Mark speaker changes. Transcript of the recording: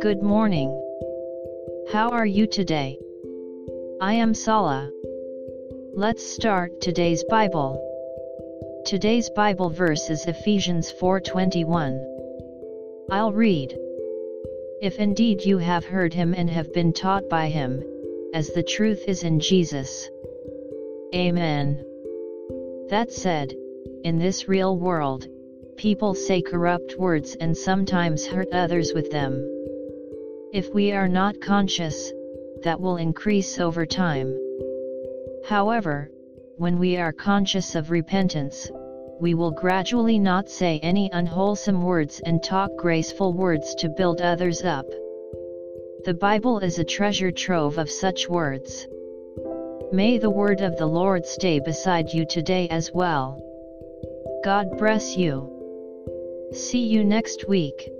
Speaker 1: Good morning. How are you today? I am Sala. Let's start today's Bible. Today's Bible verse is Ephesians 4:21. I'll read. If indeed you have heard him and have been taught by him, as the truth is in Jesus. Amen. That said, in this real world, people say corrupt words and sometimes hurt others with them. If we are not conscious, that will increase over time. However, when we are conscious of repentance, we will gradually not say any unwholesome words and talk graceful words to build others up. The Bible is a treasure trove of such words. May the word of the Lord stay beside you today as well. God bless you. See you next week.